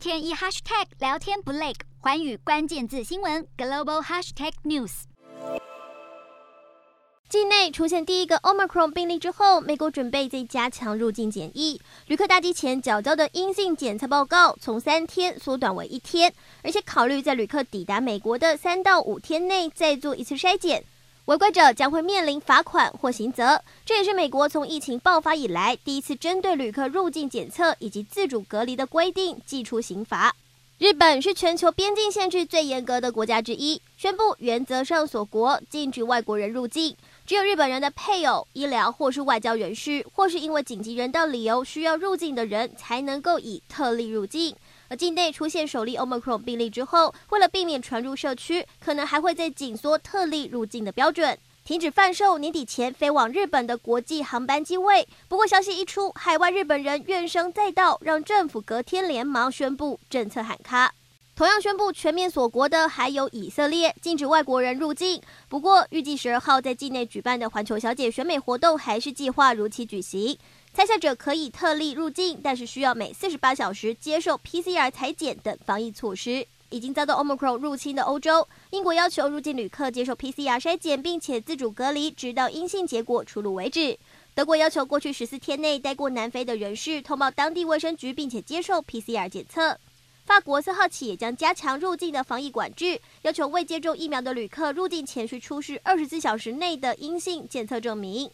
天一 hashtag 聊天不累，寰宇关键字新闻 global hashtag news。境内出现第一个 Omicron 病例之后，美国准备再加强入境检疫，旅客搭机前缴交的阴性检测报告从三天缩短为一天，而且考虑在旅客抵达美国的三到五天内再做一次筛检。违规者将会面临罚款或刑责，这也是美国从疫情爆发以来第一次针对旅客入境检测以及自主隔离的规定寄出刑罚。日本是全球边境限制最严格的国家之一，宣布原则上锁国，禁止外国人入境，只有日本人的配偶、医疗或是外交人士，或是因为紧急人道理由需要入境的人才能够以特例入境。而境内出现首例 Omicron 病例之后，为了避免传入社区，可能还会再紧缩特例入境的标准，停止贩售年底前飞往日本的国际航班机位。不过消息一出，海外日本人怨声载道，让政府隔天连忙宣布政策喊卡。同样宣布全面锁国的还有以色列，禁止外国人入境。不过预计十二号在境内举办的环球小姐选美活动还是计划如期举行。参赛者可以特例入境，但是需要每四十八小时接受 PCR 采检等防疫措施。已经遭到 Omicron 入侵的欧洲，英国要求入境旅客接受 PCR 筛检，并且自主隔离，直到阴性结果出炉为止。德国要求过去十四天内待过南非的人士通报当地卫生局，并且接受 PCR 检测。法国四号起也将加强入境的防疫管制，要求未接种疫苗的旅客入境前需出示二十四小时内的阴性检测证明。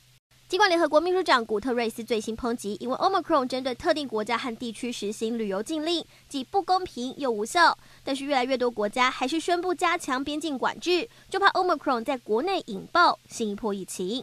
尽管联合国秘书长古特瑞斯最新抨击，因为 Omicron 针对特定国家和地区实行旅游禁令，既不公平又无效，但是越来越多国家还是宣布加强边境管制，就怕 Omicron 在国内引爆新一波疫情。